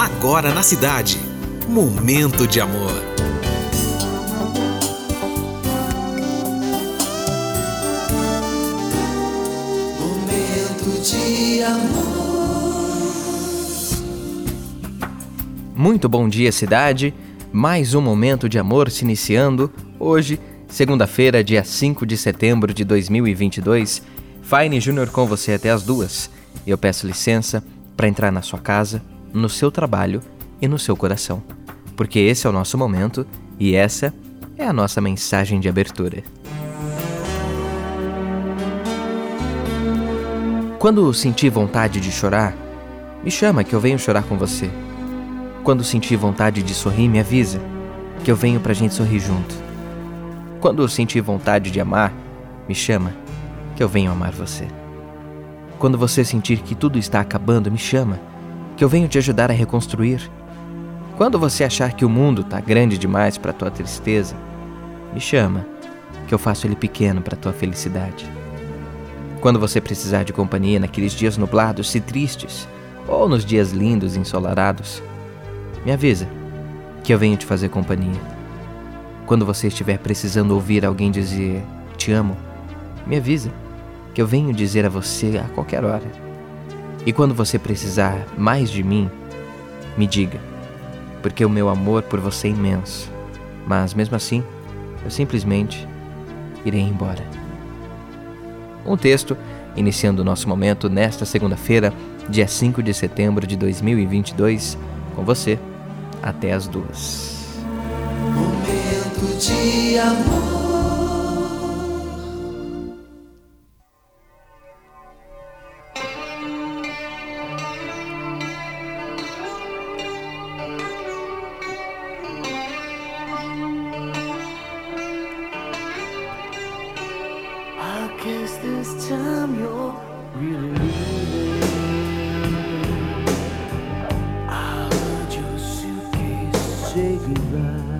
Agora na cidade. Momento de amor. Momento de amor. Muito bom dia, cidade. Mais um momento de amor se iniciando. Hoje, segunda-feira, dia 5 de setembro de 2022. Fine Júnior com você até as duas. Eu peço licença para entrar na sua casa, no seu trabalho e no seu coração, porque esse é o nosso momento e essa é a nossa mensagem de abertura. Quando sentir vontade de chorar, me chama que eu venho chorar com você. Quando sentir vontade de sorrir, me avisa que eu venho pra gente sorrir junto. Quando sentir vontade de amar, me chama que eu venho amar você. Quando você sentir que tudo está acabando, me chama, que eu venho te ajudar a reconstruir. Quando você achar que o mundo está grande demais para tua tristeza, me chama, que eu faço ele pequeno para tua felicidade. Quando você precisar de companhia naqueles dias nublados e tristes, ou nos dias lindos e ensolarados, me avisa, que eu venho te fazer companhia. Quando você estiver precisando ouvir alguém dizer te amo, me avisa que eu venho dizer a você a qualquer hora. E quando você precisar mais de mim, me diga, porque o meu amor por você é imenso. Mas mesmo assim, eu simplesmente irei embora. Um texto iniciando o nosso momento nesta segunda-feira, dia 5 de setembro de 2022, com você até as duas. Momento de amor. Guess this time you're really leaving. I heard your suitcase say goodbye.